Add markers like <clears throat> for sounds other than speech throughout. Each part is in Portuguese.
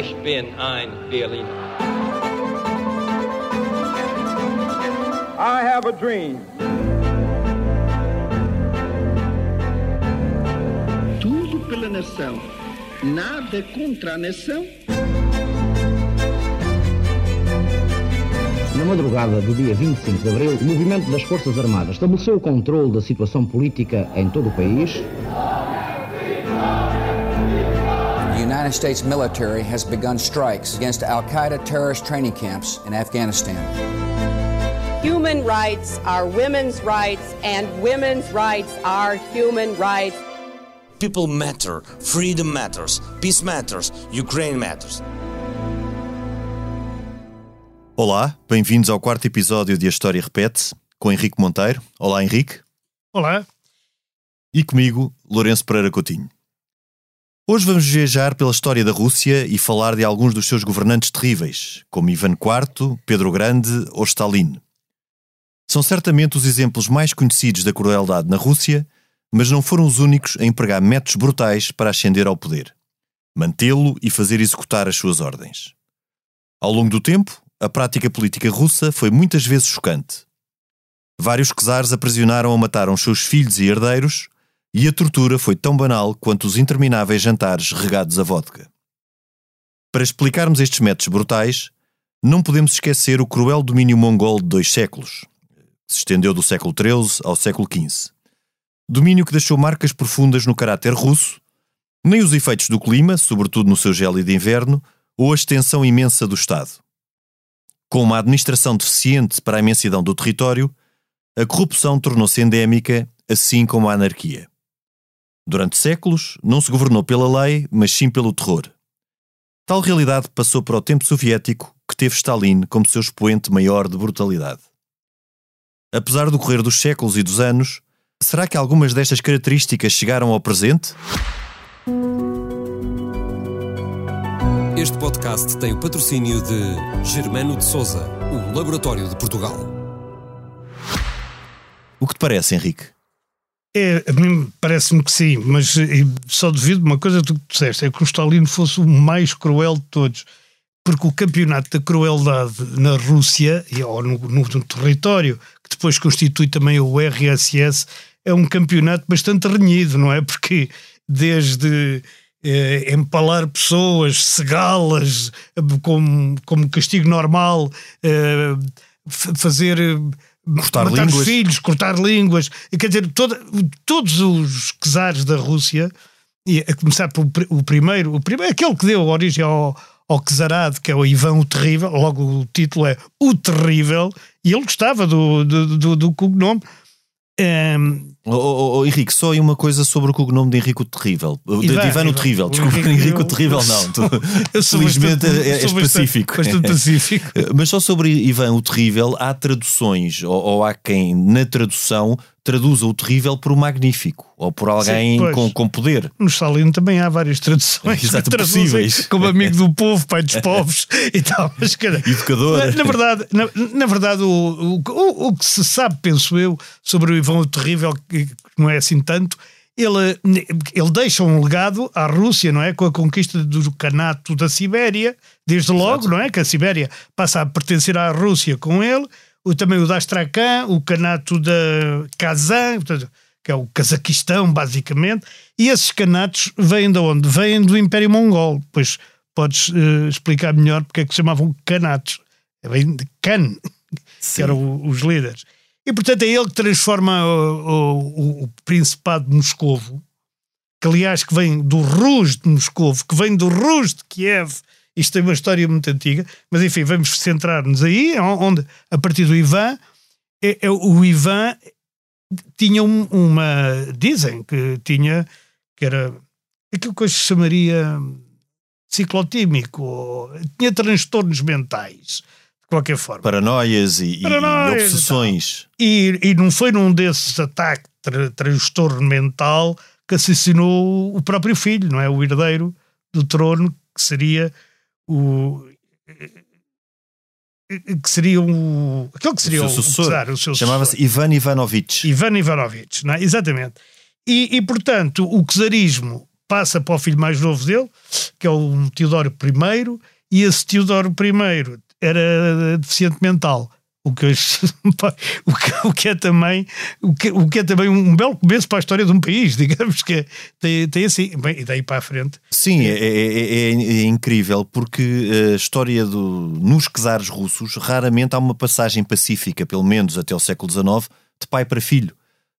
Ich bin ein Berliner. I have a dream. Tudo pela nação, nada contra a nação. Na madrugada do dia 25 de abril, o movimento das Forças Armadas estabeleceu o controle da situação política em todo o país. United States military has begun strikes against Al Qaeda terrorist training camps in Afghanistan. Human rights are women's rights, and women's rights are human rights. People matter, freedom matters, peace matters, Ukraine matters. Olá, bem-vindos ao quarto episódio de A História Repete-se, com Henrique Monteiro. Olá, Henrique. Olá. E comigo, Lourenço Pereira Coutinho. Hoje vamos viajar pela história da Rússia e falar de alguns dos seus governantes terríveis, como Ivan IV, Pedro Grande ou Stalin. São certamente os exemplos mais conhecidos da crueldade na Rússia, mas não foram os únicos a empregar métodos brutais para ascender ao poder, mantê-lo e fazer executar as suas ordens. Ao longo do tempo, a prática política russa foi muitas vezes chocante. Vários czares aprisionaram ou mataram seus filhos e herdeiros, e a tortura foi tão banal quanto os intermináveis jantares regados a vodka. Para explicarmos estes métodos brutais, não podemos esquecer o cruel domínio mongol de dois séculos, que se estendeu do século XIII ao século XV. Domínio que deixou marcas profundas no caráter russo, nem os efeitos do clima, sobretudo no seu gélido inverno, ou a extensão imensa do Estado. Com uma administração deficiente para a imensidão do território, a corrupção tornou-se endémica, assim como a anarquia. Durante séculos, não se governou pela lei, mas sim pelo terror. Tal realidade passou para o tempo soviético, que teve Stalin como seu expoente maior de brutalidade. Apesar do correr dos séculos e dos anos, será que algumas destas características chegaram ao presente? Este podcast tem o patrocínio de Germano de Souza, o Laboratório de Portugal. O que te parece, Henrique? É, a mim parece-me que sim, mas só devido uma coisa que tu disseste, é que o Stalin fosse o mais cruel de todos. Porque o campeonato da crueldade na Rússia, ou no, no, no território, que depois constitui também o RSS, é um campeonato bastante renhido, não é? Porque desde eh, empalar pessoas, cegá-las como, como castigo normal, eh, fazer cortar matar línguas. os filhos, cortar línguas, quer dizer, toda, todos os czares da Rússia, e a começar pelo o primeiro, o primeiro, aquele que deu origem ao, ao czarado, que é o Ivan o Terrível, logo o título é O Terrível, e ele gostava do, do, do, do cognome. Ehm, Oh, oh, oh, Henrique, só aí uma coisa sobre o cognome de Henrique o Terrível. De, de Ivan, Ivan o. Terrível, desculpa, Henrique o Terrível não. Tu, <laughs> felizmente bastante- é, é sou bastante- específico. Bastante <laughs> pacífico. Mas só sobre Ivan o Terrível, há traduções, ou, ou há quem na tradução traduza o terrível por o magnífico, ou por alguém pois. com, com poder. No Stalin também há várias traduções. <laughs> Exato, possíveis. Como amigo do povo, pai dos povos <laughs> e tal. Mas, cara, Educador. Na, na verdade, na, na verdade o, o, o- que se sabe, penso eu, sobre o Ivan o Terrível, que não é assim tanto, ele, ele deixa um legado à Rússia, não é? Com a conquista do Canato da Sibéria, desde logo, não é? Que a Sibéria passa a pertencer à Rússia com ele, o, também o da Astrakhan, o Canato da Kazan, portanto, que é o Cazaquistão, basicamente, e esses canatos vêm de onde? Vêm do Império Mongol. Pois podes eh, explicar melhor porque é que se chamavam canatos. É bem de Khan, que eram os líderes. E portanto é ele que transforma o, o- o Principado de Moscovo, que aliás que vem do Rus de Moscovo, que vem do Rus de Kiev. Isto tem uma história muito antiga, mas enfim, vamos centrar-nos aí, onde a partir do Ivan, é, é o Ivan tinha um- uma. Dizem que tinha. que era. aquilo que hoje se chamaria ciclotímico, ou, tinha transtornos mentais, de qualquer forma. Paranoias e, Paranoias e obsessões. E, e não foi num desses ataques de tra transtorno mental que assassinou o próprio filho, não é? O herdeiro do trono, que seria o. que seria o. aquele que seria o o, seu sucessor. o seu Chamava-se. Ivan Ivanovich. Ivan Ivanovich, não é? exatamente. E, e, portanto, o czarismo passa para o filho mais novo dele, que é o Teodoro I, e esse Teodoro I era deficiente mental. <laughs> O que, o que, é também o que, o que é também um belo começo para a história de um país, <laughs> digamos que é, tem, tem assim, bem, e daí para a frente. Sim, é, é, é, é incrível porque a história do, nos czares russos raramente há uma passagem pacífica, pelo menos até o século XIX, de pai para filho.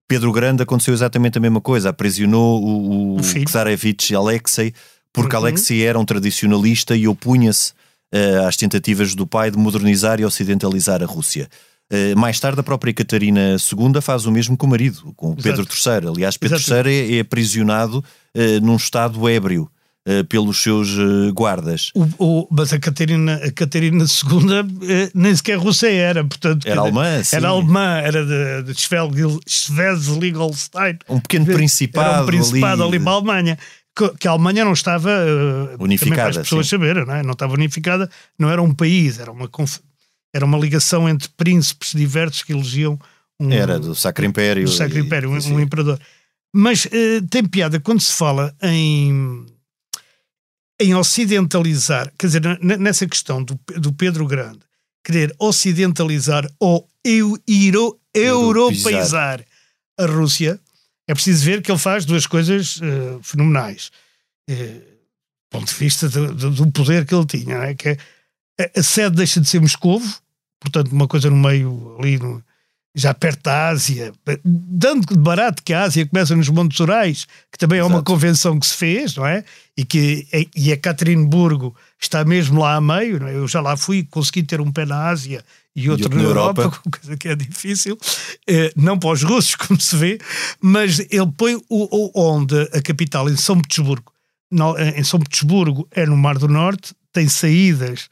Pedro Grande aconteceu exatamente a mesma coisa, aprisionou o, o, o Czarevich Alexei porque uhum. Alexei era um tradicionalista e opunha-se uh, às tentativas do pai de modernizar e ocidentalizar a Rússia. Uh, mais tarde, a própria Catarina II faz o mesmo com o marido, com Exato. Pedro III. Aliás, Pedro Exato. III é, é aprisionado uh, num estado ébrio. Pelos seus guardas. O, o, mas a Catarina, a Catarina II nem sequer russa era, portanto. Era alemã, sim. Era alemã, era de, de Schleswig-Holstein. Um pequeno principado. Era um principado ali, ali para a Alemanha que a Alemanha não estava uh, unificada, as pessoas sim. saberem, não, é? não estava unificada, não era um país, era uma, era uma ligação entre príncipes diversos que elegiam um, era do Sacro Império, do Sacro Império, e, um, um, imperador. Mas uh, tem piada quando se fala em em ocidentalizar, quer dizer, nessa questão do, do Pedro Grande, querer ocidentalizar ou eu, euro, europeizar a Rússia, é preciso ver que ele faz duas coisas uh, fenomenais. Uh, do ponto de vista do, do, poder que ele tinha, é? que é, a sede deixa de ser Moscovo, portanto, uma coisa no meio ali, no, já perto da Ásia, dando de barato que a Ásia começa nos Montes Urais, que também é uma convenção que se fez, não é? E que e a Caterinburgo está mesmo lá a meio, é? eu já lá fui, consegui ter um pé na Ásia e outro, e outro na, Europa, Europa, <laughs> coisa que é difícil, eh, não para os russos, <laughs> como se vê, mas ele põe o, o, onde a capital, em São Petersburgo, em São Petersburgo é no Mar do Norte, tem saídas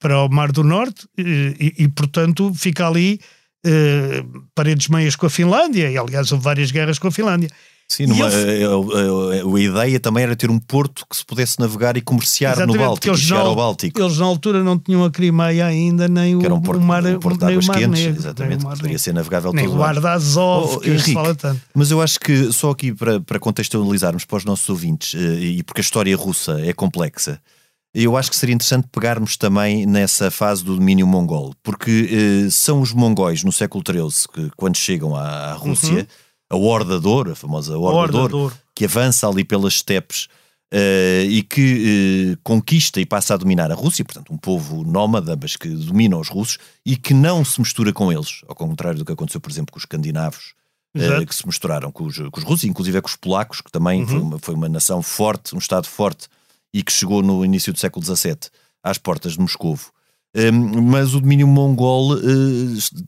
para o Mar do Norte eh, e, e portanto, fica ali eh, paredes meias com a Finlândia, e aliás houve várias guerras com a Finlândia. Sim, numa, ele... a, a, a, a, ideia também era ter um porto que se pudesse navegar e comerciar Exatamente, no Báltico, e chegar ao Báltico. Eles na altura não tinham a Crimeia ainda, nem o, um porto, o mar, um porto águas quentes, Negro, exatamente, que poderia ser navegável nem todo o mar da Azov, oh, que Henrique, fala tanto. Mas eu acho que, só aqui para, para contextualizarmos para os nossos ouvintes, eh, e porque a história russa é complexa, eu acho que seria interessante pegarmos também nessa fase do domínio mongol, porque eh, são os mongóis no século XIII que, quando chegam à, à Rússia, uhum a Horda Dor, a famosa Horda, Horda Dor, que avança ali pelas estepes uh, e que uh, conquista e passa a dominar a Rússia, portanto, um povo nómada, mas que domina os russos e que não se mistura com eles, ao contrário do que aconteceu, por exemplo, com os escandinavos. Que se misturaram com os, com os russos, inclusive é com os polacos, que também uhum. foi, uma, foi uma nação forte, um Estado forte, e que chegou no início do século XVII às portas de Moscovo mas o domínio mongol uh,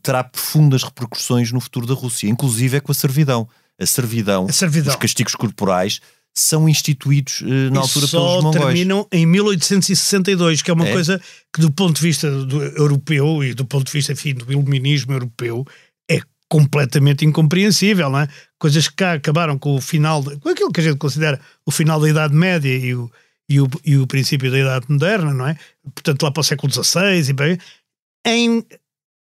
terá profundas repercussões no futuro da Rússia, inclusive é com a servidão. A servidão, a servidão. os castigos corporais são instituídos uh, na e altura pelos mongóis. Só terminam em 1862, que é uma é. coisa que do ponto de vista do europeu e do ponto de vista enfim, do iluminismo europeu é completamente incompreensível, não é? Coisas que cá acabaram com o final, de, com aquilo que a gente considera o final da Idade Média e o, e o, e o princípio da Idade Moderna, não é? Portanto, lá para o século XVI e bem. Em,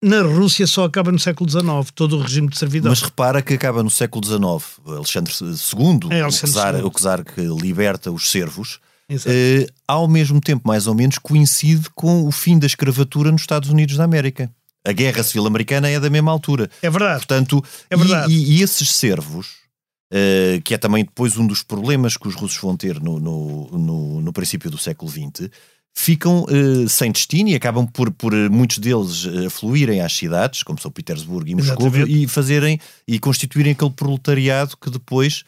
na Rússia só acaba no século XIX, todo o regime de servidão. Mas repara que acaba no século XIX. Alexandre II, é, Alexandre o, czar, II. o czar que liberta os servos, eh, ao mesmo tempo, mais ou menos, coincide com o fim da escravatura nos Estados Unidos da América. A Guerra Civil Americana é da mesma altura. É verdade. Portanto, é verdade. E, e esses servos, Uh, que é também depois um dos problemas que os russos vão ter no, no, no, no princípio do século XX, ficam uh, sem destino e acabam por, por eh, muitos deles uh, fluírem às cidades, como São Petersburgo e Moscou, e fazerem e constituírem aquele proletariado que depois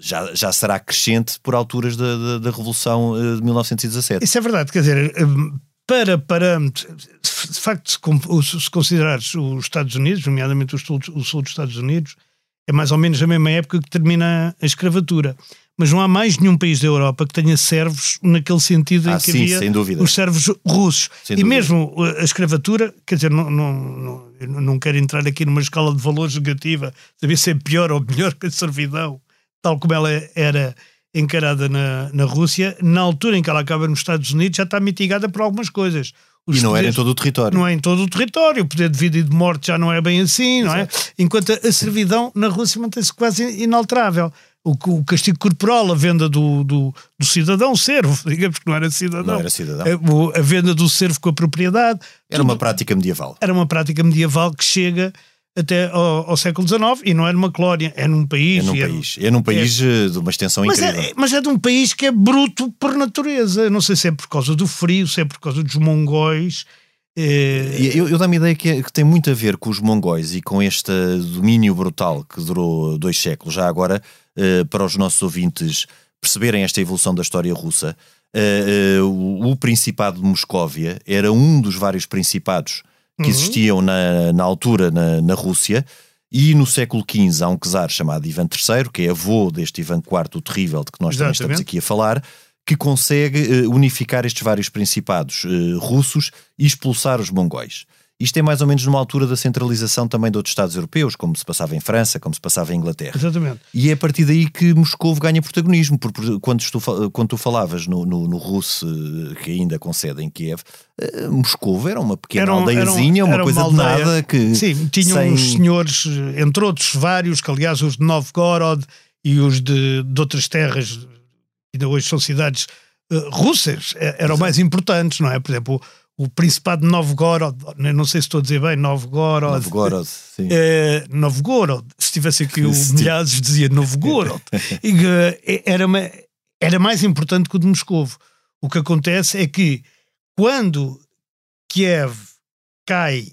já, já será crescente por alturas da, da, da Revolução de 1917. Isso é verdade, quer dizer, para parâmetros, de facto, se, se considerares os Estados Unidos, nomeadamente o sul, o sul dos Estados Unidos, é mais ou menos a mesma época que termina a escravatura. Mas não há mais nenhum país da Europa que tenha servos naquele sentido ah, em que sim, havia os servos russos. Sem e dúvida. mesmo a escravatura, quer dizer, não, não, não, não quero entrar aqui numa escala de valores negativa, saber se é pior ou melhor que a servidão, tal como ela era encarada na, na Rússia, na altura em que ela acaba nos Estados Unidos, já está mitigada por algumas coisas. Os e não poderes, era em todo o território. Não é em todo o território. O poder de vida e de morte já não é bem assim, não é? Enquanto a servidão na Rússia mantém-se quase inalterável. o, o castigo corporal, a venda do, do, do, cidadão servo, <laughs> digamos que não era cidadão. Não era cidadão. A, a venda do servo com a propriedade. Era uma prática medieval. Era uma prática medieval que chega até ao, ao, século XIX e não é numa colónia, é num país. É num é, país, é num país é, de uma extensão mas incrível. É, mas é de um país que é bruto por natureza. Não sei se é por causa do frio, se é por causa dos mongóis. É... Eu, eu dá-me a ideia que, é, que, tem muito a ver com os mongóis e com este domínio brutal que durou dois séculos. Já agora, uh, para os nossos ouvintes perceberem esta evolução da história russa, o, o Principado de Moscóvia era um dos vários principados que uhum. existiam na, na altura na, na Rússia. E no século XV há um czar chamado Ivan III, que é avô deste Ivan IV o Terrível, de que nós também estamos aqui a falar, que consegue uh, unificar estes vários principados uh, russos e expulsar os mongóis. Isto é mais ou menos numa altura da centralização também de outros Estados europeus, como se passava em França, como se passava em Inglaterra. Exatamente. E é a partir daí que Moscou ganha protagonismo, porque quando tu, quando tu falavas no, no, no russo, eh, que ainda concede em Kiev, uh, Moscou era uma pequena era um, aldeiazinha, uma coisa uma de nada que... Sim, tinham sem... uns senhores, entre outros vários, que aliás os de Novgorod e os de, de outras terras, ainda hoje são cidades uh, russas, eram Exato. mais importantes, não é? Por exemplo o Principado de Novgorod, não sei se estou a dizer bem, Novgorod. Novgorod, sim. É, Novgorod, se tivesse aqui o <laughs> Milhares dizia Novgorod. <laughs> e, eh, era, uma, era mais importante que o de Moscovo. O que acontece é que quando Kiev cai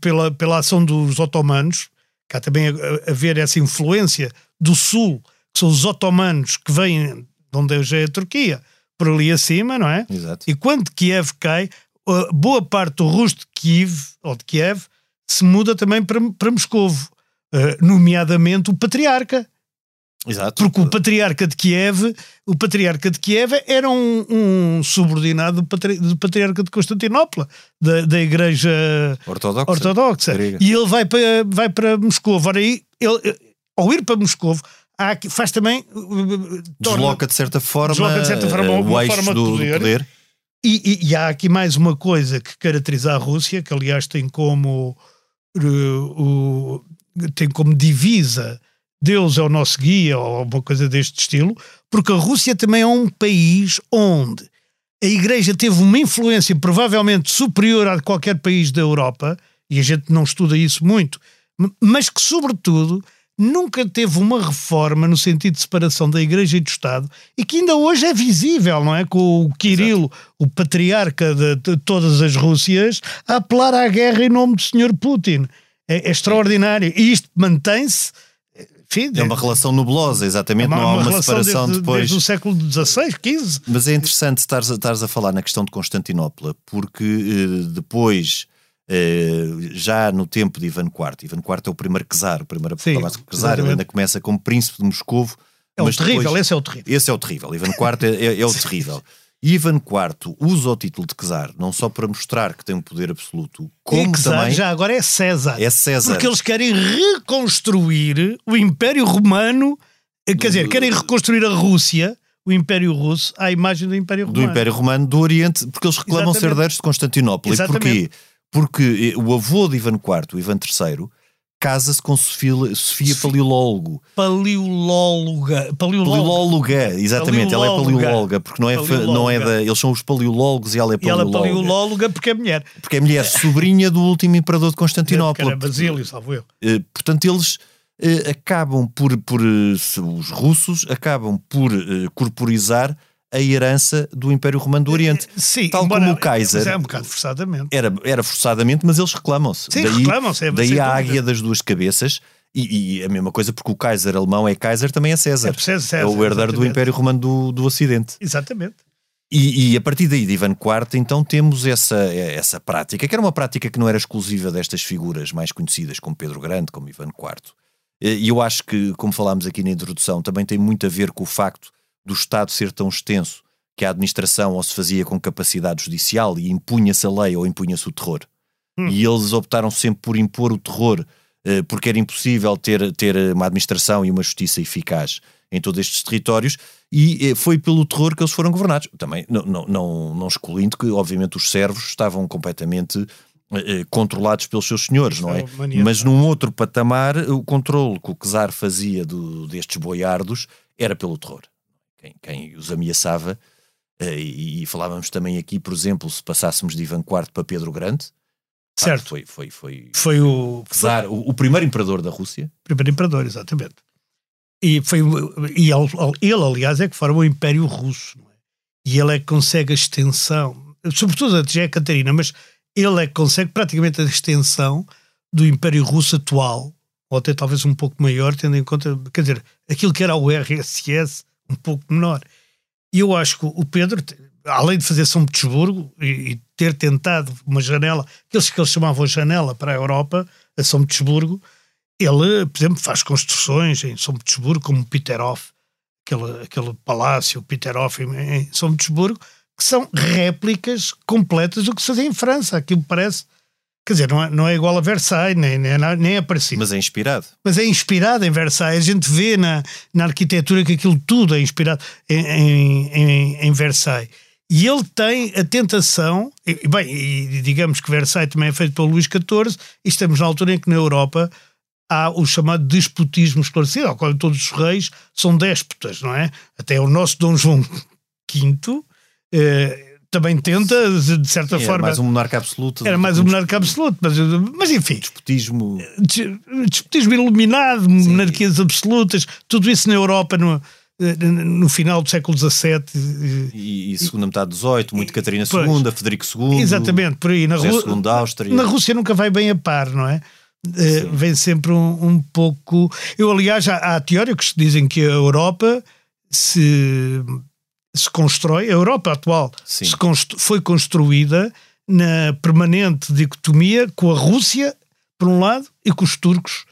pela, pela ação dos otomanos, cá também a, a, ver essa influência do sul, que são os otomanos que vêm de onde hoje é a Turquia, por ali acima, não é? Exato. E quando Kiev cai, boa parte do rosto de Kiev, ou de Kiev, se muda também para, para Moscovo, uh, nomeadamente o patriarca. Exato. Porque o patriarca de Kiev, o patriarca de Kiev era um, um subordinado do, patri, do, patriarca de Constantinopla, da, da igreja ortodoxa. ortodoxa. E ele vai para, vai para Moscou. Ora, aí, ele, ao ir para Moscou, há, faz também. Uh, desloca de certa forma, desloca de certa forma uh, o eixo do, poder. do poder. E, e, e, há aqui mais uma coisa que caracteriza a Rússia, que aliás tem como, uh, o, tem como divisa Deus é o nosso guia, ou uma coisa deste estilo, porque a Rússia também é um país onde a Igreja teve uma influência provavelmente superior a qualquer país da Europa, e a gente não estuda isso muito, mas que, sobretudo, nunca teve uma reforma no sentido de separação da Igreja e do Estado e que ainda hoje é visível, não é? Com o Kirilo, Exato. o patriarca de, de, todas as Rússias, a apelar à guerra em nome do Sr. Putin. É, é extraordinário. E isto mantém-se. Enfim, é uma relação nublosa, exatamente, é uma, não há uma, uma separação desde, depois. Desde o século XVI, XV. Mas é interessante estares a, estares a falar na questão de Constantinopla, porque eh, depois Uh, já no tempo de Ivan IV. Ivan IV é o primeiro czar, o primeiro czar, ele ainda começa como príncipe de Moscovo. É o terrível, depois, esse é o terrível. Esse é o terrível, Ivan IV é, é, é o <laughs> terrível. Ivan IV usa o título de czar não só para mostrar que tem um poder absoluto, como czar, também. Já agora é César. É César. Porque eles querem reconstruir o Império Romano, eh, quer dizer, querem reconstruir a Rússia o Império Russo à imagem do Império Romano. Do Império Romano do Oriente, porque eles reclamam Exatamente. ser herdeiros de Constantinopla. Exatamente. E porquê? Porque eh, o avô de Ivan IV, o Ivan III, casa-se com Sofia, Sofia Paleolólogo. Paleolóloga. Paleolóloga, exatamente. Ela é paleolóloga, porque não é, paleolóloga. não é da. Eles são os paleológicos e ela é paleolóloga. E ela é paleolóloga porque é mulher. Porque é mulher, sobrinha do último imperador de Constantinopla. Era Basílio, salvo eu. Eh, portanto, eles eh, acabam por, por. Os russos acabam por corporizar a herança do Império Romano do Oriente. Sim, tal como o Kaiser. é um bocado forçadamente. Era, era forçadamente, mas eles reclamam-se. Sim, daí, reclamam-se. É, daí a águia das duas cabeças. E, e, a mesma coisa, porque o Kaiser alemão é Kaiser, também é César. É, César, é o herdeiro exatamente. do Império Romano do, do Ocidente. Exatamente. E, e, a partir daí de Ivan IV, então temos essa, essa prática, que era uma prática que não era exclusiva destas figuras mais conhecidas, como Pedro Grande, como Ivan IV. E eu acho que, como falámos aqui na introdução, também tem muito a ver com o facto do Estado ser tão extenso que a administração ou se fazia com capacidade judicial e impunha-se a lei ou impunha-se o terror. Hum. E eles optaram sempre por impor o terror, eh, porque era impossível ter, ter uma administração e uma justiça eficaz em todos estes territórios, e eh, foi pelo terror que eles foram governados. Também, não, não, não, não excluindo que, obviamente, os servos estavam completamente eh, controlados pelos seus senhores, não é? É mania. Mas num outro patamar, o controle que o czar fazia do- destes boiardos era pelo terror. Quem, quem os ameaçava, eh, e, e falávamos também aqui, por exemplo, se passássemos de Ivan IV para Pedro Grande, pá, Certo. foi, foi, foi Foi o czar, o, o primeiro imperador da Rússia, primeiro imperador, exatamente. E, foi, e ele, aliás, é que forma o Império Russo. é? E ele é que consegue a extensão, sobretudo a é Catarina, mas ele é que consegue praticamente a extensão do Império Russo atual, ou até talvez um pouco maior, tendo em conta, quer dizer, aquilo que era o RSS, um pouco menor. E eu acho que o Pedro, além de fazer São Petersburgo e, e ter tentado uma janela, aqueles que eles chamavam janela para a Europa, a São Petersburgo, ele, por exemplo, faz construções em São Petersburgo, como Peterhof, aquele, aquele palácio Peterhof em, em São Petersburgo, que são réplicas completas do que se fazia em França. Aquilo parece. Quer dizer, não é, não é igual a Versailles, nem, nem, é- nem é parecido. mas é inspirado. Mas é inspirado em Versailles. A gente vê na, na arquitetura que aquilo tudo é inspirado em, em, em, em Versailles. E ele tem a tentação, e, e bem, e digamos que Versailles também é feito pelo Luís XIV, e estamos na altura em que na Europa há o chamado despotismo esclarecido, ao qual todos os reis são déspotas, não é? Até o nosso Dom João V eh, também tenta, de certa Era forma. mais um monarca absoluto. Era mais um monarca absoluto, mas, mas enfim, Despotismo. des- despotismo iluminado, monarquias absolutas, tudo isso na Europa no, no final do século XVII. E, e segunda metade do 18, muito Catarina Pois. II, Federico II, Exatamente, por aí. Na, Ru- da Áustria. na Rússia nunca vai bem a par, não é? Eh, vem sempre um, um pouco. Eu, aliás, há, há teóricos que dizem que a Europa se, se constrói, a Europa atual constru- foi construída na permanente dicotomia com a Rússia, por um lado, e com os turcos.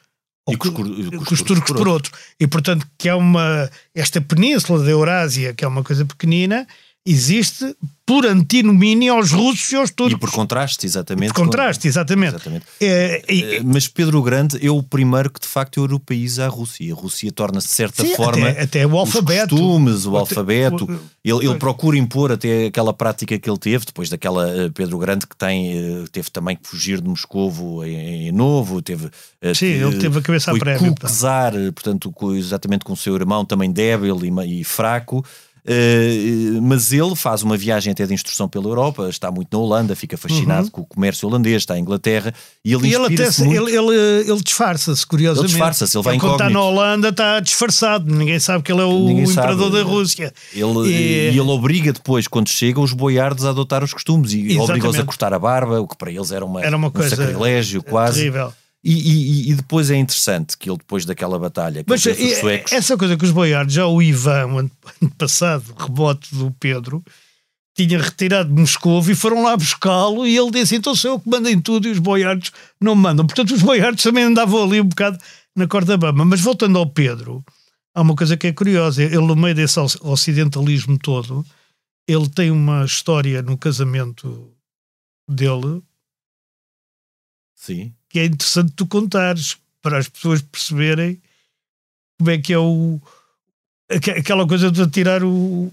E com os turcos por outro. E portanto, que é uma. Esta península da Eurásia, que é uma coisa pequenina, existe por antinomínio aos russos e aos turcos. E por contraste, exatamente. Por contraste, exatamente. Exatamente. É, e- Eh, Mas Pedro Grande é o primeiro que de facto europeiza a Rússia. A Rússia torna-se de certa Sim, forma até- até o alfabeto. os costumes, o alfabeto. o- Ele, ele procura impor até aquela prática que ele teve, depois daquela eh, Pedro Grande que tem, eh, teve também que fugir de Moscovo em, em novo, teve Sim, ele teve a cabeça à prévia, Czar, portanto, com- exatamente com o seu irmão também débil e, e fraco. Eh, mas ele faz uma viagem até de instrução pela Europa, está muito na Holanda, fica fascinado com o comércio holandês, está em Inglaterra e ele Uhum. e ele até muito. ele, ele, ele disfarça-se, curiosamente. Ele disfarça-se, ele vai quando está incógnito. na Holanda está disfarçado, ninguém sabe que ele é o Ninguém imperador sabe. da Rússia. Ele, E- ele obriga depois, quando chega, os boiardos a adotar os costumes e obriga-os a cortar a barba, o que para eles era, uma, Era uma um coisa sacrilégio quase. terrível. E, e- e depois é interessante que ele, depois daquela batalha, que Mas suecos, essa coisa que os boiardos, já o Ivan, o <laughs> ano passado, rebote do Pedro, tinha retirado de Moscou e foram lá buscá-lo e ele disse, então sou eu que mando em tudo e os boiardos não mandam. Portanto, os boiardos também andavam ali um bocado na corda bamba. Mas voltando ao Pedro, há uma coisa que é curiosa. Ele, no meio desse oc- ocidentalismo todo, ele tem uma história no casamento dele sim, que é interessante tu contares para as pessoas perceberem como é que é o aque- aquela coisa de tirar o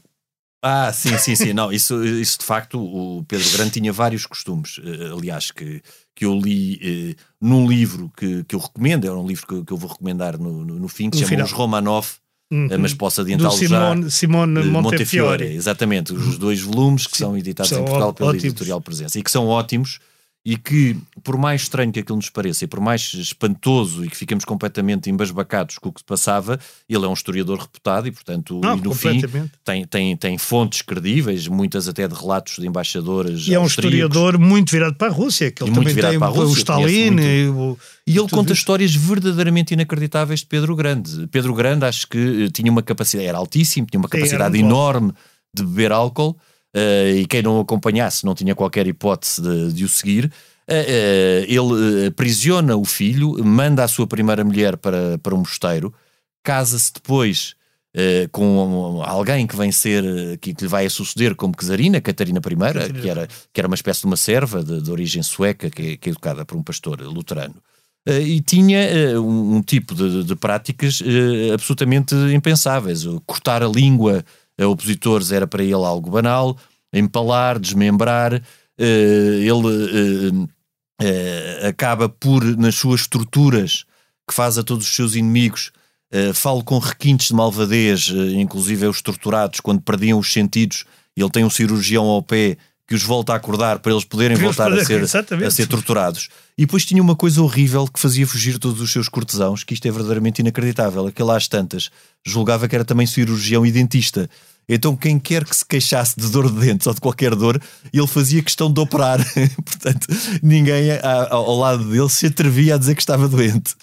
Ah, sim, sim, sim. Não, isso, isso de facto, o Pedro Grande tinha vários costumes. eh, aliás, que, que eu li eh, num livro que, que eu recomendo, é um livro que, que eu vou recomendar no, no, no fim, que No chama final. Os Romanov, Uhum. eh, mas posso adiantá-lo já. Simone, eh, Montefiore. exatamente, os dois volumes que Sim, são editados são em Portugal pela editorial Presença e que são ótimos e que, por mais estranho que aquilo nos pareça e por mais espantoso e que fiquemos completamente embasbacados com o que se passava, ele é um historiador reputado e, portanto, Não, e no fim tem, tem, tem fontes credíveis, muitas até de relatos de embaixadores E é um historiador muito virado para a Rússia, que ele E também virado tem para a o Rússia, Stalin muito. e o, E ele conta isso. histórias verdadeiramente inacreditáveis de Pedro Grande. Pedro Grande acho que eh, tinha uma capacidade, era altíssimo, tinha uma Sim, capacidade muito enorme de beber álcool eh, e quem não o acompanhasse não tinha qualquer hipótese de, de o seguir. Eh, ele aprisiona o filho, manda a sua primeira mulher para, para um mosteiro, casa-se depois eh, com alguém que vem ser, que, que lhe vai a suceder como czarina, Catarina I, Catarina que era, que era uma espécie de uma serva de, de origem sueca, que, é- que é educada por um pastor luterano. Eh, e tinha eh, um, um tipo de, de práticas absolutamente impensáveis. Cortar a língua opositores era para ele algo banal, empalar, desmembrar. eh, ele uh, acaba por, nas suas estruturas, que faz a todos os seus inimigos, falo com requintes de malvadez, inclusive os torturados, quando perdiam os sentidos, ele tem um cirurgião ao pé que os volta a acordar para eles poderem Para eles voltar a poderem- ser, <laughs> a ser torturados. E depois tinha uma coisa horrível que fazia fugir todos os seus cortesãos, que isto é verdadeiramente inacreditável. Aquele às tantas julgava que era também cirurgião e dentista. Então, quem quer que se queixasse de dor de dentes ou de qualquer dor, ele fazia questão de operar. <laughs> Portanto, ninguém a- ao lado dele se atrevia a dizer que estava doente.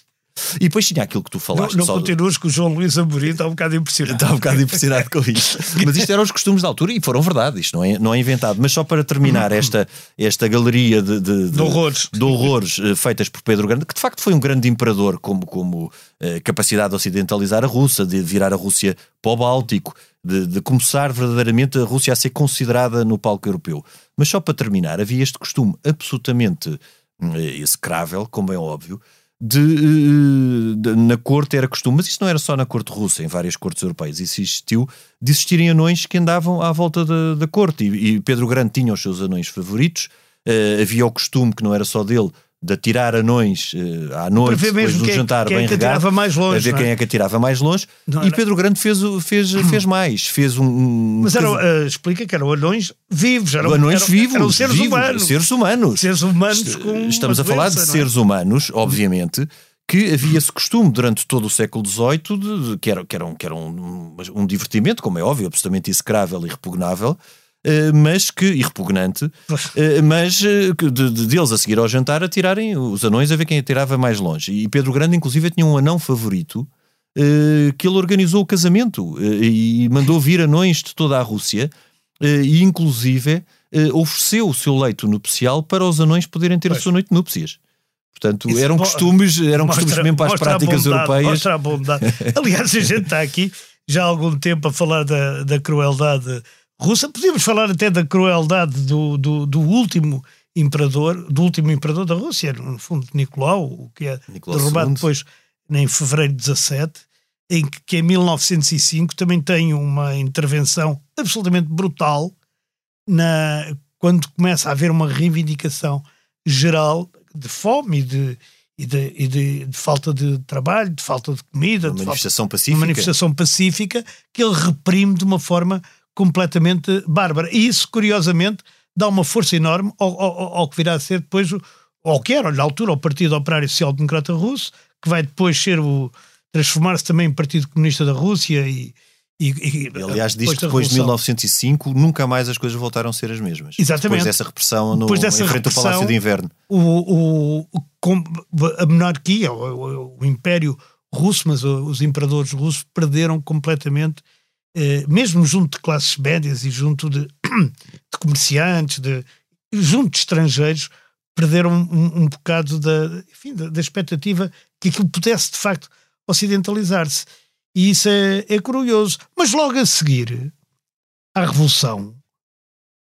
E depois tinha aquilo que tu Não, falaste. não só- continuas com o João Luís Amorim, está um bocado impressionado. Estava um bocado impressionado com isto. <laughs> Mas isto eram os costumes da altura e foram verdade, isto não é, não é inventado. Mas só para terminar esta, esta galeria de, de, De horrores. de horrores, eh, feitas por Pedro Grande, que de facto foi um grande imperador, como, como eh, capacidade de ocidentalizar a Rússia, de virar a Rússia para o Báltico, de, de começar verdadeiramente a Rússia a ser considerada no palco europeu. Mas só para terminar, havia este costume absolutamente eh, execrável, como é óbvio, de, eh, de- na corte era costume, mas isso não era só na corte russa, em várias cortes europeias, isso existiu, de existirem anões que andavam à volta da, da corte, e, e Pedro Grande tinha os seus anões favoritos, eh, havia o costume, que não era só dele, de atirar anões eh, à noite, depois de quem é- jantar quem é bem que regado, mais longe, a ver é? quem é que atirava mais longe, Não e Pedro Grande fez, fez, fez mais, fez um... um- Mas eram, eh, explica que eram anões vivos. Eram, anões eram, vivos, Eram seres vivos, humanos. seres humanos. Seres humanos com Estamos a falar de doença, não é? seres humanos, obviamente, que havia esse costume durante todo o século XVIII, de, de- que, era, que, era, um, que era um, um divertimento, como é óbvio, absolutamente execrável e repugnável, mas que, e repugnante, eh, mas eh, que de, de- deles a seguir ao jantar a tirarem os anões a ver quem atirava mais longe. E Pedro Grande, inclusive, tinha um anão favorito eh, que ele organizou o casamento eh, e mandou vir anões de toda a Rússia eh, e, inclusive, eh, ofereceu o seu leito nupcial para os anões poderem ter a sua noite de núpcias. Portanto, Isso eram costumes, eram mostra- costumes mesmo para as práticas bondade, europeias. Mostra a bondade. <laughs> Aliás, a gente está aqui já há algum tempo a falar da, da crueldade russa. Podíamos falar até da crueldade do, do, do último imperador, do último imperador da Rússia, no fundo, Nicolau, o que é Nicolau derrubado II. depois em fevereiro de 17, em que, que em 1905 também tem uma intervenção absolutamente brutal na, quando começa a haver uma reivindicação geral de fome e de, e de, e de- de falta de trabalho, de falta de comida, Uma de falta- manifestação uma pacífica. manifestação pacífica que ele reprime de uma forma completamente bárbara. E isso, curiosamente, dá uma força enorme ao, ao- ao que virá a ser depois, o- ao que era, na altura, o Partido Operário Social Democrata Russo, que vai depois ser o transformar-se também em Partido Comunista da Rússia e, e, e- Aliás, diz que depois de Revolução. 1905 nunca mais as coisas voltaram a ser as mesmas. Exatamente. Depois dessa repressão no, Depois dessa em frente ao repressão, Palácio de Inverno. o, o- a monarquia, o, o- o Império Russo, mas os imperadores russos perderam completamente, mesmo junto de classes médias e junto de, <clears throat> de comerciantes, de, junto de estrangeiros, perderam um, um bocado da, enfim, da, da expectativa que aquilo pudesse de facto ocidentalizar-se. E isso é, é curioso. Mas logo a seguir à Revolução,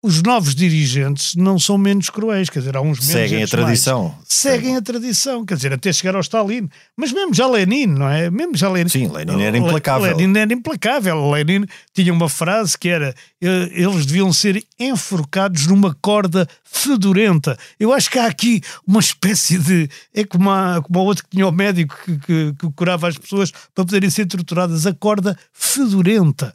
os novos dirigentes não são menos cruéis, quer dizer, há uns menos Seguem a outros mais. tradição. Seguem a tradição, quer dizer, até chegar ao Stalin. Mas mesmo já Lenin, não é? Mesmo já Lenin. Sim, Lenin era implacável. Lenin era implacável. Lenin tinha uma frase que era: eles deviam ser enforcados numa corda fedorenta. Eu acho que há aqui uma espécie de. É como a, como a outra que tinha o médico que, que- que curava as pessoas para poderem ser torturadas. A corda fedorenta.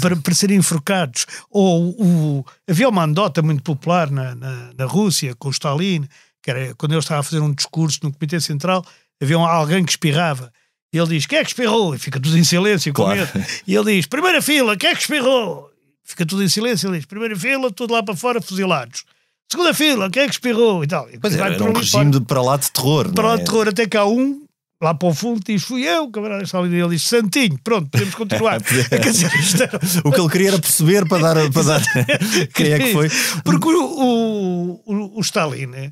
Para, para serem enforcados. Ou o, havia uma andota muito popular na, na, na Rússia com o Stalin, que era quando ele estava a fazer um discurso no Comitê Central, havia um- alguém que espirrava. E ele diz: Quem é que espirrou? E fica tudo em silêncio com Claro. E ele diz: Primeira fila, quem é que espirrou? Fica tudo em silêncio. Ele diz: Primeira fila, tudo lá para fora, fuzilados. Segunda fila, quem é que espirrou? E tal. E Pois vai era, um regime de para lá de terror. Para não lá é? de terror, até que há um, lá para o fundo, diz: Fui eu, o camarada está ali. Ele diz: Santinho, pronto, podemos continuar. <laughs> Dizer, era- O que ele queria era perceber para dar. Para dar <laughs> <laughs> quem é que foi. Porque o, o, o, Stalin né,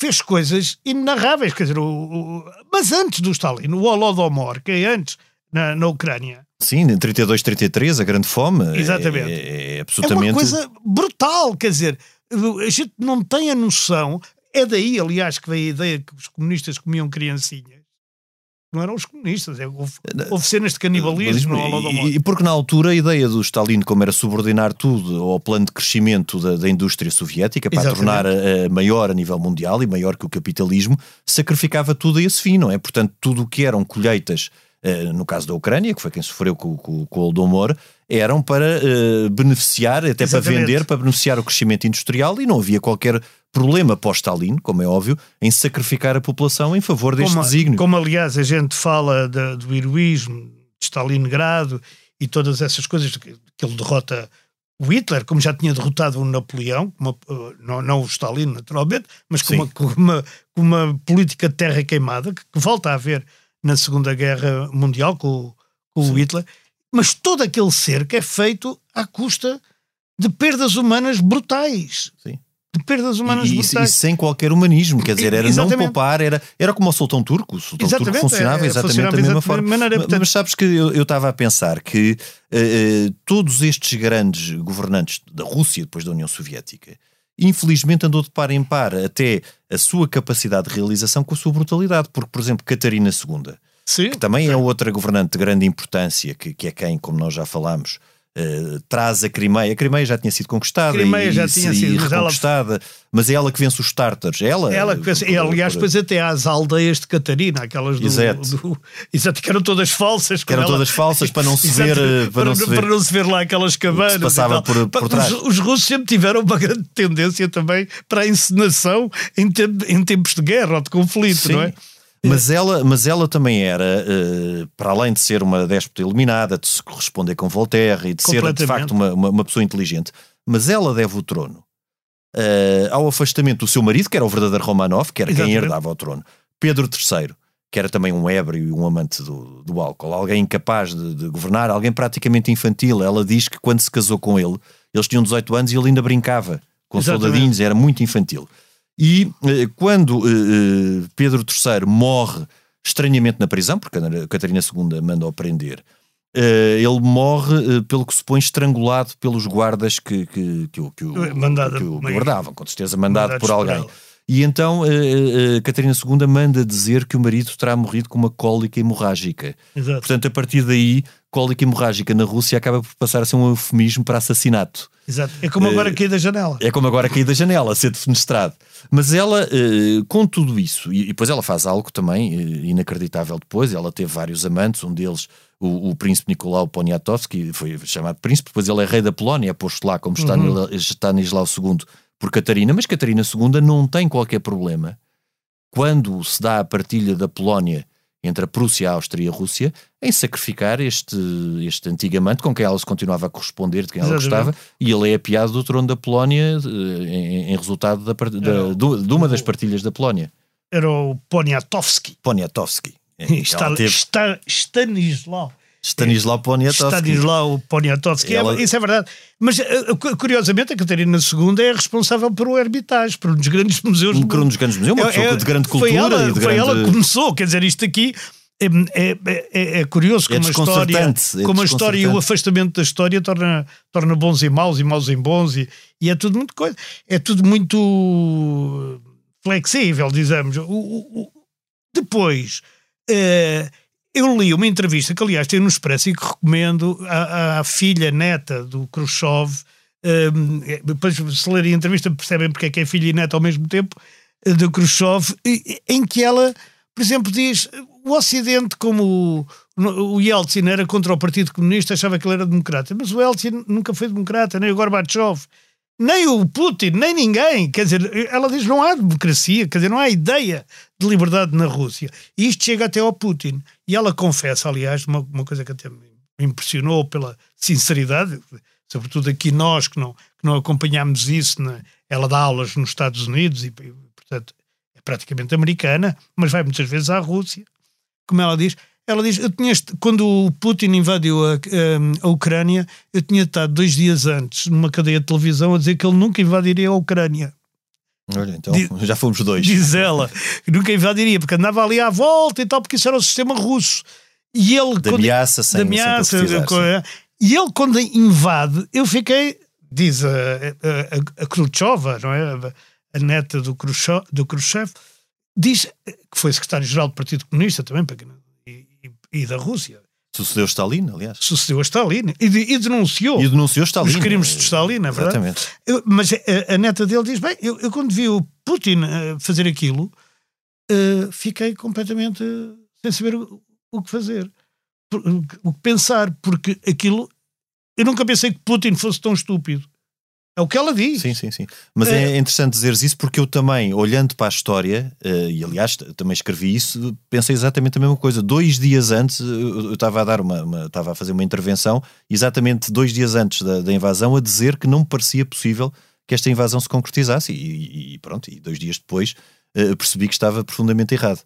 fez coisas inenarráveis, quer dizer, o, o- mas antes do Stalin, o Holodomor, que é antes na, na Ucrânia, Sim, em 32, 33, a grande fome. Exatamente. É, é é absolutamente. uma coisa brutal, quer dizer, a gente não tem a noção, é daí, aliás, que veio a ideia que os comunistas comiam criancinhas, não eram os comunistas. É, houve, houve, cenas de canibalismo. E, e, porque na altura a ideia do Stalin, como era subordinar tudo ao plano de crescimento da, da indústria soviética para Exatamente. tornar a, a, maior a nível mundial e maior que o capitalismo, sacrificava tudo a esse fim, não é? Portanto, tudo o que eram colheitas eh, no caso da Ucrânia, que foi quem sofreu com, com, com o Holodomor, eram para uh, beneficiar, até Exatamente. para vender, para beneficiar o crescimento industrial e não havia qualquer problema pós-Stalin, como é óbvio, em sacrificar a população em favor deste como, desígnio. Como, aliás, a gente fala de, do heroísmo de Stalingrado e todas essas coisas que, que ele derrota o Hitler, como já tinha derrotado o Napoleão, uma, uh, não, não, o Stalin, naturalmente, mas com uma, com uma, com uma, política de terra queimada, que, que volta a haver na Segunda Guerra Mundial com, com o Hitler, mas todo aquele cerco é feito à custa de perdas humanas brutais. Sim. De perdas humanas e, brutais. E sem qualquer humanismo, quer dizer, era exatamente. não poupar, era, era como o Sultão Turco. O Sultão exatamente, Turco funcionava é, exatamente funcionava da mesma forma. Maneira, portanto... Mas sabes que eu, eu estava a pensar que uh, todos estes grandes governantes da Rússia, depois da União Soviética, infelizmente andou de par em par até a sua capacidade de realização com a sua brutalidade. Porque, por exemplo, Catarina II, Sim. que também é outra governante de grande importância, que, que é quem, como nós já falámos, Uh, traz a Crimeia. A Crimeia já tinha sido conquistada Crimeia e, já tinha e sido reconquistada, ela... mas é ela que vence os tártaros. Ela, ela que vence, por, aliás, depois até às aldeias de Catarina, aquelas do. Exato. Do, <laughs> exato que eram todas falsas. Que eram ela... todas falsas para não se ver. Para, para, não se ver, para não se ver lá aquelas cabanas. passava por, por trás. Os, os, russos sempre tiveram uma grande tendência também para a encenação em tempos de guerra ou de conflito, Sim. não é? Mas ela, mas ela também era, uh, para além de ser uma déspota eliminada, de se corresponder com Voltaire e de ser de facto uma, uma, uma, pessoa inteligente, mas ela deve o trono uh, ao afastamento do seu marido, que era o verdadeiro Romanov, que era Exatamente. quem herdava o trono, Pedro III, que era também um ébrio e um amante do, do álcool, alguém incapaz de, de, governar, alguém praticamente infantil. Ela diz que quando se casou com ele, eles tinham 18 anos e ele ainda brincava com Exatamente. soldadinhos, era muito infantil. E eh, quando eh, eh, Pedro III morre estranhamente na prisão, porque a Catarina II manda-o prender, ele morre, pelo que se põe, estrangulado pelos guardas que, que, que, que, o, Mandada, que o guardavam, com certeza mandado por alguém. E então a Catarina II manda dizer que o marido terá morrido com uma cólica hemorrágica. Exato. Portanto, a partir daí, cólica hemorrágica na Rússia acaba por passar a ser um eufemismo para assassinato. Exato. É como agora cair da janela. É como agora cair da janela, ser defenestrado. Mas ela, eh, com tudo isso, e depois ela faz algo também eh, inacreditável depois, ela teve vários amantes, um deles, o, o príncipe Nicolau Poniatowski, foi chamado príncipe, depois ele é rei da Polónia, é posto lá como uhum. Stanislau II por Catarina, mas Catarina II não tem qualquer problema quando se dá a partilha da Polónia entre a Prússia, a Áustria e a Rússia, em sacrificar este, este antigo amante com quem ela se continuava a corresponder, de quem ela gostava, e ele é apiado do trono da Polónia eh, em, em resultado da, da, do, de uma das partilhas da Polónia. Era o Poniatowski. Poniatowski. Está, teve... está, Stanislau. Stanislau Poniatowski. Stanislau Poniatowski, ela... é, isso é verdade. Mas, eh, curiosamente, a Catarina II é responsável por o Hermitage, por um dos grandes museus. Por um dos grandes museus, uma é, pessoa é, de grande cultura. Foi ela, e de foi grande... ela que começou, quer dizer, isto aqui é, é, é, é curioso como, a história, é como a história e o afastamento da história torna, torna bons em maus e maus em bons e, e é tudo muito coisa. É tudo muito flexível, dizemos. O, o, o, depois, uh, eu li uma entrevista que, aliás, tem no Expresso e que recomendo à, à filha neta do Khrushchev. Um, depois, se lerem a entrevista, percebem porque é que é filha e neta ao mesmo tempo, eh, do Khrushchev, em que ela, por exemplo, diz o Ocidente, como o, o Yeltsin era contra o Partido Comunista, achava que ele era democrata, mas o Yeltsin nunca foi democrata, nem o Gorbachev nem o Putin, nem ninguém. Quer dizer, ela diz não há democracia, quer dizer, não há ideia de liberdade na Rússia. E isto chega até ao Putin. E ela confessa, aliás, uma, uma coisa que até me impressionou pela sinceridade, sobretudo aqui nós que não, que não acompanhamos isso. Né? Ela dá aulas nos Estados Unidos e, portanto, é praticamente americana, mas vai muitas vezes à Rússia. Como ela diz, ela diz: eu tinha, quando o Putin invadiu a, a, a, Ucrânia, eu tinha estado dois dias antes numa cadeia de televisão a dizer que ele nunca invadiria a Ucrânia. Olha, então diz, já fomos dois. Diz ela, <laughs> nunca invadiria, porque andava ali à volta e tal, porque isso era o sistema russo. E ele. De ameaça, sem, de ameaça, sem E ele, quando invade, eu fiquei. Diz a, a, a Khrushcheva, não é? A neta do Khrushchev, do Khrushchev diz que foi secretário-geral do Partido Comunista também, para quem não e, da Rússia. Sucedeu Stalin, aliás. Sucedeu a Stalin e, de, e denunciou E denunciou Stalin. os crimes de Stalin, é verdade? Exatamente. Mas a, a neta dele diz: bem, eu, eu quando vi o Putin eh, fazer aquilo, eh, fiquei completamente sem saber o, o que fazer, o que pensar, porque aquilo. Eu nunca pensei que Putin fosse tão estúpido. É o que ela diz. Sim, sim, sim. Mas é, interessante dizeres isso porque eu também, olhando para a história, eh, e aliás também escrevi isso, pensei exatamente a mesma coisa. Dois dias antes, eu estava a dar uma, uma- estava a fazer uma intervenção, exatamente dois dias antes da, da invasão, a dizer que não me parecia possível que esta invasão se concretizasse. E, e- pronto, e dois dias depois eh, percebi que estava profundamente errado.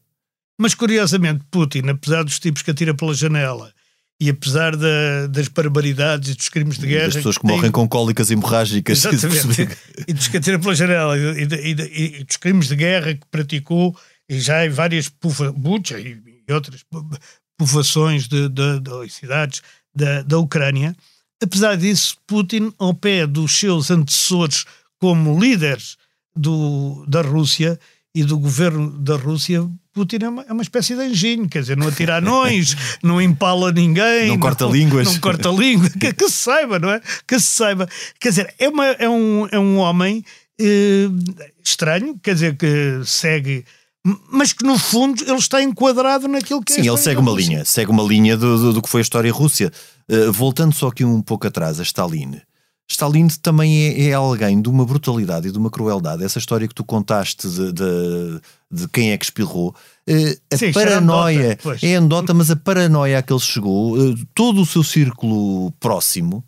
Mas curiosamente, Putin, apesar dos tipos que atira pela janela e apesar da- das barbaridades e dos crimes de guerra. Das pessoas que tem- morrem com cólicas hemorrágicas. Exatamente. e dos que atira pela janela e, e e dos crimes de guerra que praticou e já em várias pufa, Bucha e, e outras po- povoações de, de, de cidades da, da Ucrânia. Apesar disso, Putin, ao pé dos seus antecessores como líderes do, da Rússia e do governo da Rússia, Putin é uma, é uma espécie de anjinho, quer dizer, não atira anões, <laughs> não empala ninguém, Não corta línguas. não corta língua, que, que se saiba, não é? Que se saiba. Quer dizer, é, uma, é, um, é um homem eh, estranho, quer dizer, que segue, mas que no fundo ele está enquadrado naquilo que é a Sim, ele segue uma linha, segue uma linha do, do, do que foi a história russa. Uh, voltando só aqui um pouco atrás a Stalin. Stalin também é, é alguém de uma brutalidade e de uma crueldade. Essa história que tu contaste de, de, de quem é que espirrou, uh, a Sim, paranoia é anedota, mas a paranoia a que ele chegou, uh, todo o seu círculo próximo.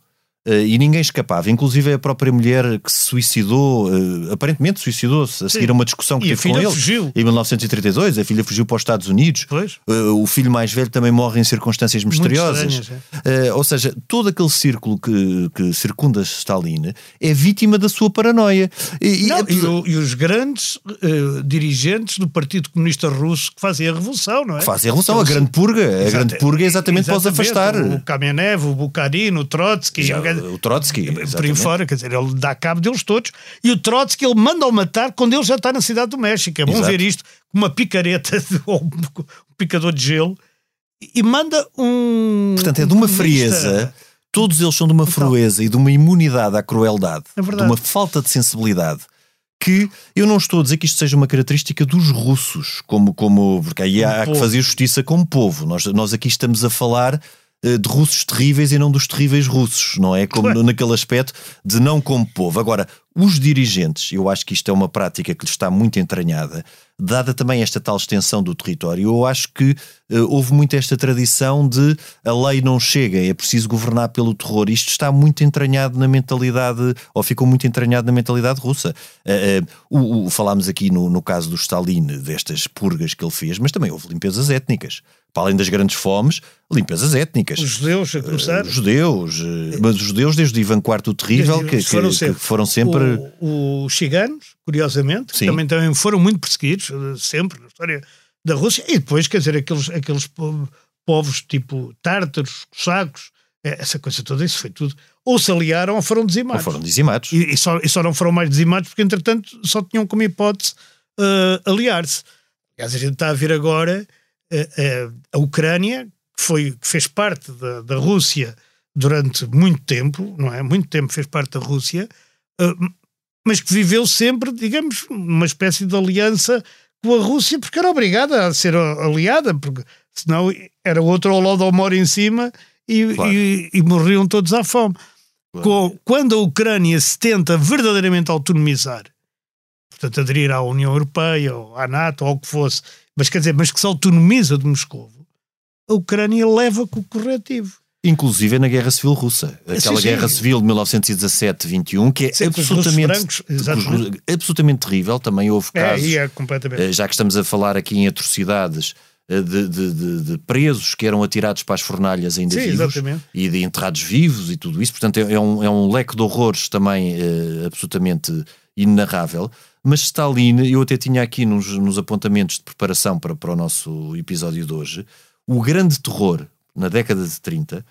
Uh, e ninguém escapava, inclusive a própria mulher que se suicidou, uh, aparentemente suicidou-se a Sim. seguir a uma discussão que E teve com ele fugiu. em 1932. A filha fugiu para os Estados Unidos. Pois. Uh, o filho mais velho também morre em circunstâncias misteriosas. Uh, ou seja, todo aquele círculo que, que circunda Stalin é vítima da sua paranoia. E, Não, e, o- e os grandes eh, dirigentes do Partido Comunista Russo que fazem a revolução, não é? que fazem a revolução, a grande purga. A grande purga é exatamente, para os afastar. O Kamenev, o Bukharin, o Trotsky, Já, o- Trotsky. por aí fora, quer dizer, ele dá cabo deles todos. E o Trotsky ele manda-o matar quando ele já está na cidade do México. É bom Exato. ver isto com uma picareta <laughs> ou um picador de gelo e manda um. Portanto, é um de uma comunista. frieza. Todos eles são de uma frieza e de uma imunidade à crueldade, É de uma falta de sensibilidade. Que eu não estou a dizer que isto seja uma característica dos russos, como, como porque aí há, há que fazer justiça como povo. Nós, nós aqui estamos a falar de russos terríveis e não dos terríveis russos, não é? Como Claro. naquele aspecto de não como povo. Agora, os dirigentes, eu acho que isto é uma prática que lhes está muito entranhada, dada também esta tal extensão do território, eu acho que eh, houve muito esta tradição de a lei não chega, é preciso governar pelo terror. Isto está muito entranhado na mentalidade, ou ficou muito entranhado na mentalidade russa. Eh, eh, o, o- falámos aqui no, no caso do Stalin, destas purgas que ele fez, mas também houve limpezas étnicas. Para além das grandes fomes, limpezas étnicas. Os judeus a começar. Os judeus, eh, mas os judeus desde o Ivan IV o Terrível, que, que- foram que sempre. foram sempre. Os ciganos, curiosamente, que também, também foram muito perseguidos, eh, sempre, na história da Rússia. E depois, quer dizer, aqueles, aqueles po- povos tipo tártaros, cossacos, eh, essa coisa toda, isso foi tudo. Ou se aliaram ou foram Ou dizimados. foram dizimados. E, e só, e só não foram mais dizimados porque, entretanto, só tinham como hipótese eh, aliar-se. Aliás, a gente está a ver agora eh, eh, a Ucrânia, que, foi, que fez parte da, da Rússia durante muito tempo, não é? Muito tempo fez parte da Rússia, mas que viveu sempre, digamos, uma espécie de aliança com a Rússia, porque era obrigada a ser aliada, porque senão era outro ao lado ao moro em cima e, Claro. e- e morriam todos à fome. Co- Quando a Ucrânia se tenta verdadeiramente autonomizar, portanto, aderir à União Europeia ou à NATO ou ao que fosse, mas quer dizer, mas que se autonomiza de Moscou, a Ucrânia leva com o corretivo. Inclusive na Guerra Civil Russa. Aquela Sim, sim. Guerra Civil de 1917-21, que é Sim, absolutamente, brancos, exatamente. absolutamente terrível. Também houve É, casos, aí é eh, já que estamos a falar aqui em atrocidades, eh, de, de- de- de presos que eram atirados para as fornalhas ainda Sim, vivos exatamente. e de enterrados vivos e tudo isso. Portanto, é, é um, é um leque de horrores também eh, absolutamente inenarrável. Mas Stalin, eu até tinha aqui nos, nos apontamentos de preparação para, para o nosso episódio de hoje, o grande terror na década de 30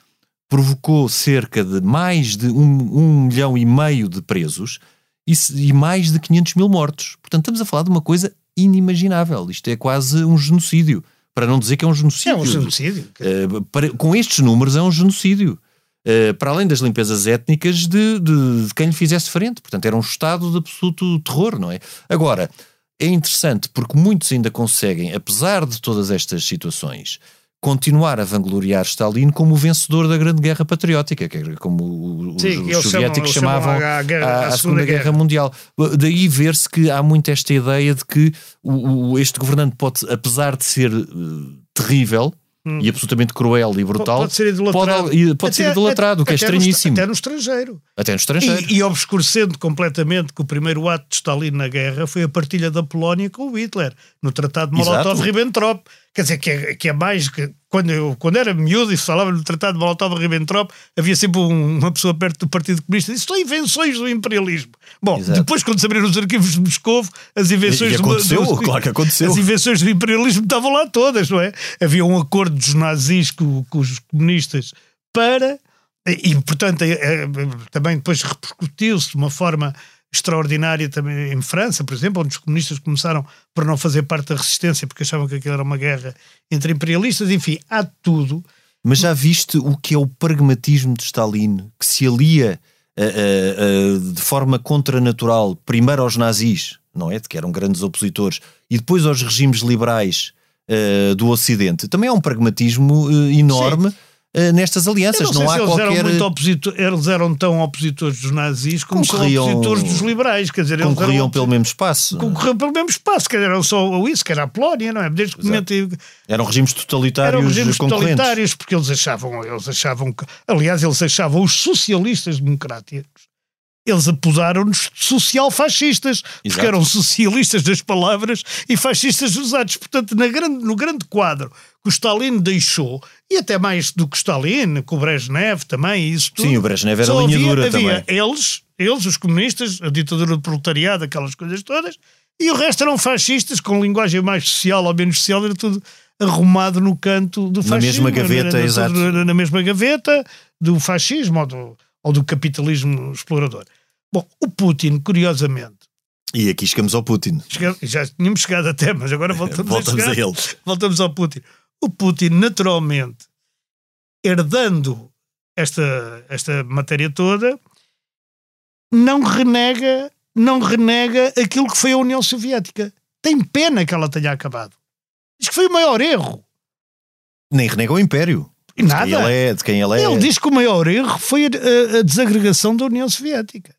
provocou cerca de mais de um, um milhão e meio de presos e, e mais de 500 mil mortos. Portanto, estamos a falar de uma coisa inimaginável. Isto é quase um genocídio. para não dizer que é um genocídio. É um genocídio. Uh, para, com estes números é um genocídio. Uh, para além das limpezas étnicas de, de, de, quem lhe fizesse frente. Portanto, era um estado de absoluto terror, não é? Agora, é interessante porque muitos ainda conseguem, apesar de todas estas situações, continuar a vangloriar Stalin como o vencedor da Grande Guerra Patriótica, que era como os, Sim, os soviéticos chamam, chamavam a, guerra, a, a Segunda Guerra, Guerra, Mundial. Daí ver-se que há muito esta ideia de que o, o, este governante pode, apesar de ser uh, terrível, hum. e absolutamente cruel e brutal, pode ser idolatrado, pode, pode ser idolatrado, o que é estranhíssimo. No, até no estrangeiro. Até no estrangeiro. E, e, obscurecendo completamente que o primeiro ato de Stalin na guerra foi a partilha da Polónia com o Hitler, no Tratado de Molotov-Ribbentrop. Quer dizer, que é, que é mais que. Quando, eu, quando era miúdo e se falava no Tratado de Molotov-Ribbentrop, havia sempre um, uma pessoa perto do Partido Comunista disse: são invenções do imperialismo. Bom, Exato. depois, quando se abriram os arquivos de Moscou, as invenções e, e aconteceu, do, claro que aconteceu. As invenções do imperialismo estavam lá todas, não é? Havia um acordo dos nazis com, com os comunistas para. E, portanto, é, é, também depois repercutiu-se de uma forma extraordinária também em França, por exemplo, onde os comunistas começaram por não fazer parte da resistência porque achavam que aquilo era uma guerra entre imperialistas. Enfim, há tudo. Mas já viste o que é o pragmatismo de Stalin, que se alia uh, uh, uh, de forma contranatural primeiro aos nazis, não é? De que eram grandes opositores, e depois aos regimes liberais do Ocidente. Também é um pragmatismo enorme. Sim uh, nestas alianças. Não, não há eles qualquer. Eram muito opositor, eles eram tão opositores dos nazis como concorriam, são opositores dos liberais. Quer dizer, concorriam eram, pelo mesmo espaço. Concorriam pelo mesmo espaço, quer dizer, eram só isso, que era a Polónia, não é? Desde que momento, eram regimes totalitários. Eram regimes totalitários, porque eles achavam, eles achavam que, aliás, eles achavam os socialistas democráticos eles apodaram-nos social-fascistas, porque eram socialistas das palavras e fascistas dos atos. Portanto, na grande, no grande quadro que o Stalin deixou, e até mais do que Stalin, com o Brezhnev também, isso tudo. Sim, o Brezhnev era linha havia, dura havia também. Eles, eles, os comunistas, a ditadura do proletariado, aquelas coisas todas, e o resto eram fascistas, com linguagem mais social ou menos social, era tudo arrumado no canto do fascismo. Na mesma gaveta, exato. Na, mesma gaveta do fascismo ou do, ou do capitalismo explorador. Bom, o Putin, curiosamente. E aqui chegamos ao Putin. já tínhamos chegado até, mas agora voltamos, <laughs> voltamos a, a, ele. Voltamos ao Putin. O Putin, naturalmente, herdando esta, esta matéria toda, não renega, não renega aquilo que foi a União Soviética. Tem pena que ela tenha acabado. Diz que foi o maior erro. Nem renega o Império. Nada. De quem ele é. De quem ele, é. ele diz que o maior erro foi a, a desagregação da União Soviética.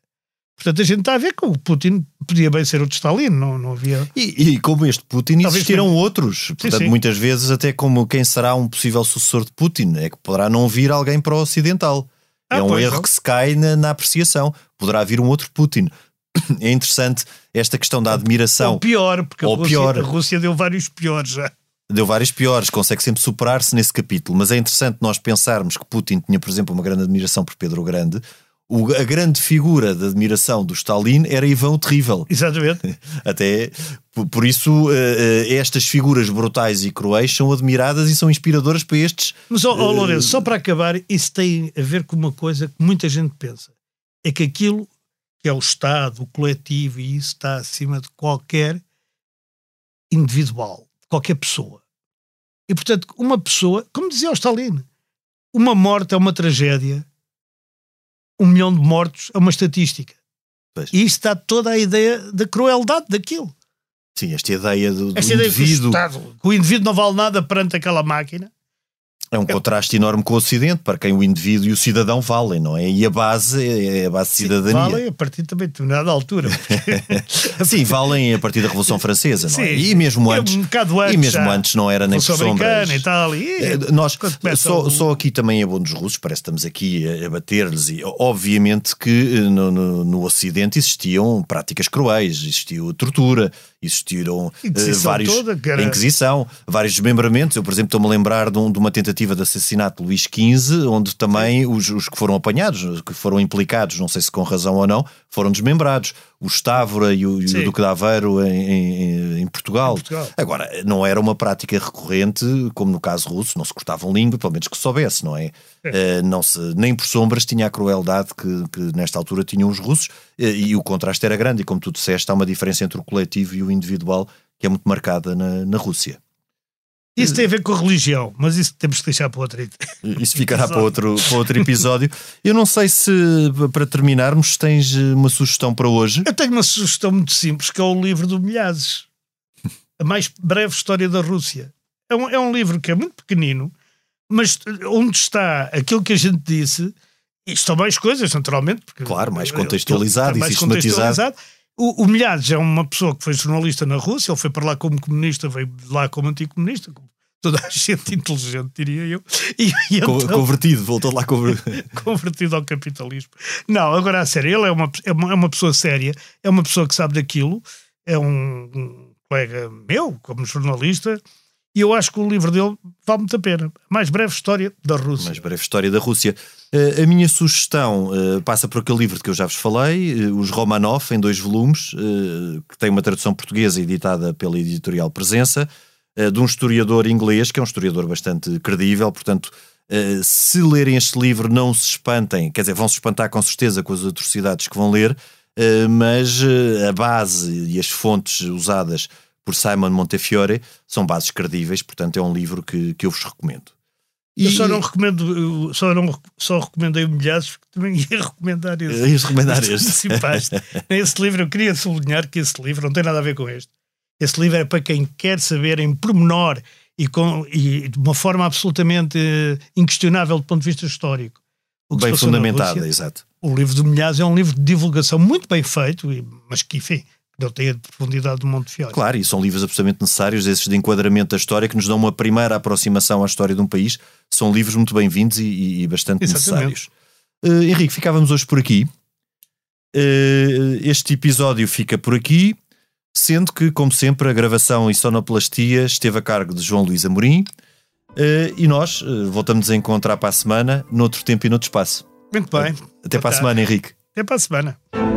Portanto, a gente está a ver que o Putin podia bem ser outro Stalin, não, não havia. E, e como este Putin, Talvez existiram outros. Portanto, sim, sim. muitas vezes, até como quem será um possível sucessor de Putin, é que poderá não vir alguém para o ocidental. Ah, é um erro não. que se cai na, na, apreciação. Poderá vir um outro Putin. <coughs> É interessante esta questão da admiração. Ou pior, porque Ou a, Rússia, pior. a Rússia deu vários piores já deu vários piores, consegue sempre superar-se nesse capítulo. Mas é interessante nós pensarmos que Putin tinha, por exemplo, uma grande admiração por Pedro Grande. O, a grande figura de admiração do Stalin era Ivan o Terrível. Exatamente. <laughs> Até por, isso, uh, uh, estas figuras brutais e cruéis são admiradas e são inspiradoras para estes. Mas, oh, oh, Lourenço, só para acabar, isso tem a ver com uma coisa que muita gente pensa: é que aquilo que é o Estado, o coletivo, e isso está acima de qualquer individual qualquer pessoa. E, portanto, uma pessoa, como dizia o Stalin, uma morte é uma tragédia, um milhão de mortos é uma estatística. Pois. E isto dá toda a ideia da crueldade daquilo. Sim, esta ideia do, do esta indivíduo. Ideia Estado, que o indivíduo não vale nada perante aquela máquina é um contraste enorme com o Ocidente, para quem o indivíduo e o cidadão valem, não é? E a base é a base de cidadania. Valem a partir também de determinada altura. <laughs> Sim, valem a partir da Revolução Francesa, não é? E mesmo antes. Um antes e mesmo já. antes não era nem por sombras. e tal. E, eh, nós, só, o... só aqui também é bom dos russos, parece que estamos aqui a bater-lhes. E obviamente que eh, no, no, no Ocidente existiam práticas cruéis, existiu tortura, existiram uh, vários. Toda. Inquisição, vários desmembramentos. Eu, por exemplo, estou-me a lembrar de, um, de uma tentativa tentativa de assassinato de Luís XV, onde também os, os, que foram apanhados, que foram implicados, não sei se com razão ou não, foram desmembrados. O Estávora e o, e o Duque de Aveiro em, em, em, Portugal. em, Portugal. Agora, não era uma prática recorrente, como no caso russo, não se cortavam língua, pelo menos que soubesse, não é? é. Uh, não se, nem por sombras tinha a crueldade que, que nesta altura tinham os russos, uh, e o contraste era grande, e como tu disseste, há uma diferença entre o coletivo e o individual que é muito marcada na, na Rússia. Isso tem a ver com a religião, mas isso temos que deixar para outro. Isso ficará para <laughs> outro, para outro episódio. Eu não sei se, para terminarmos, tens uma sugestão para hoje. Eu tenho uma sugestão muito simples, que é o livro do Milhazes. A mais breve história da Rússia. É um, é um livro que é muito pequenino, mas onde está aquilo que a gente disse, e estão mais coisas, naturalmente. Porque claro, mais contextualizado e mais sistematizado. Contextualizado. O, o Milhares é uma pessoa que foi jornalista na Rússia, ele foi para lá como comunista, veio lá como anticomunista, como toda a gente inteligente, diria eu. E, e então, convertido, voltou lá convertido. <laughs> convertido ao capitalismo. Não, agora a sério, ele é uma, é uma, é uma pessoa séria, é uma pessoa que sabe daquilo, é um, um colega meu, como jornalista, e eu acho que o livro dele vale muito a pena. Mais breve história da Rússia. Mais breve história da Rússia. Uh, a minha sugestão uh, passa por aquele livro de que eu já vos falei, uh, Os Romanov, em dois volumes, que tem uma tradução portuguesa editada pela editorial Presença, de um historiador inglês, que é um historiador bastante credível, portanto. se lerem este livro, não se espantem, quer dizer, vão se espantar com certeza com as atrocidades que vão ler, mas a base e as fontes usadas por Simon Montefiore são bases credíveis, portanto é um livro que, que eu vos recomendo. E... Eu só não recomendo, só, não, só recomendei o Milhares porque também ia recomendar esse. Ias recomendar este. <laughs> esse livro, eu queria sublinhar que esse livro não tem nada a ver com este. Esse livro é para quem quer saber em pormenor e, com, e de uma forma absolutamente inquestionável do ponto de vista histórico. Bem fundamentada, exato. O livro do Milhares é um livro de divulgação muito bem feito, mas que, enfim, não tem a profundidade do Montefiore. Claro, e são livros absolutamente necessários, esses de enquadramento da história, que nos dão uma primeira aproximação à história de um país. São livros muito bem-vindos e, e, bastante Exatamente. necessários. Uh, Henrique, ficávamos hoje por aqui. Uh, este episódio fica por aqui, sendo que, como sempre, a gravação e sonoplastia esteve a cargo de João Luís Amorim. Uh, e nós voltamos a encontrar para a semana, noutro tempo e noutro espaço. Muito bem. Até para a semana, Henrique. Até para a semana.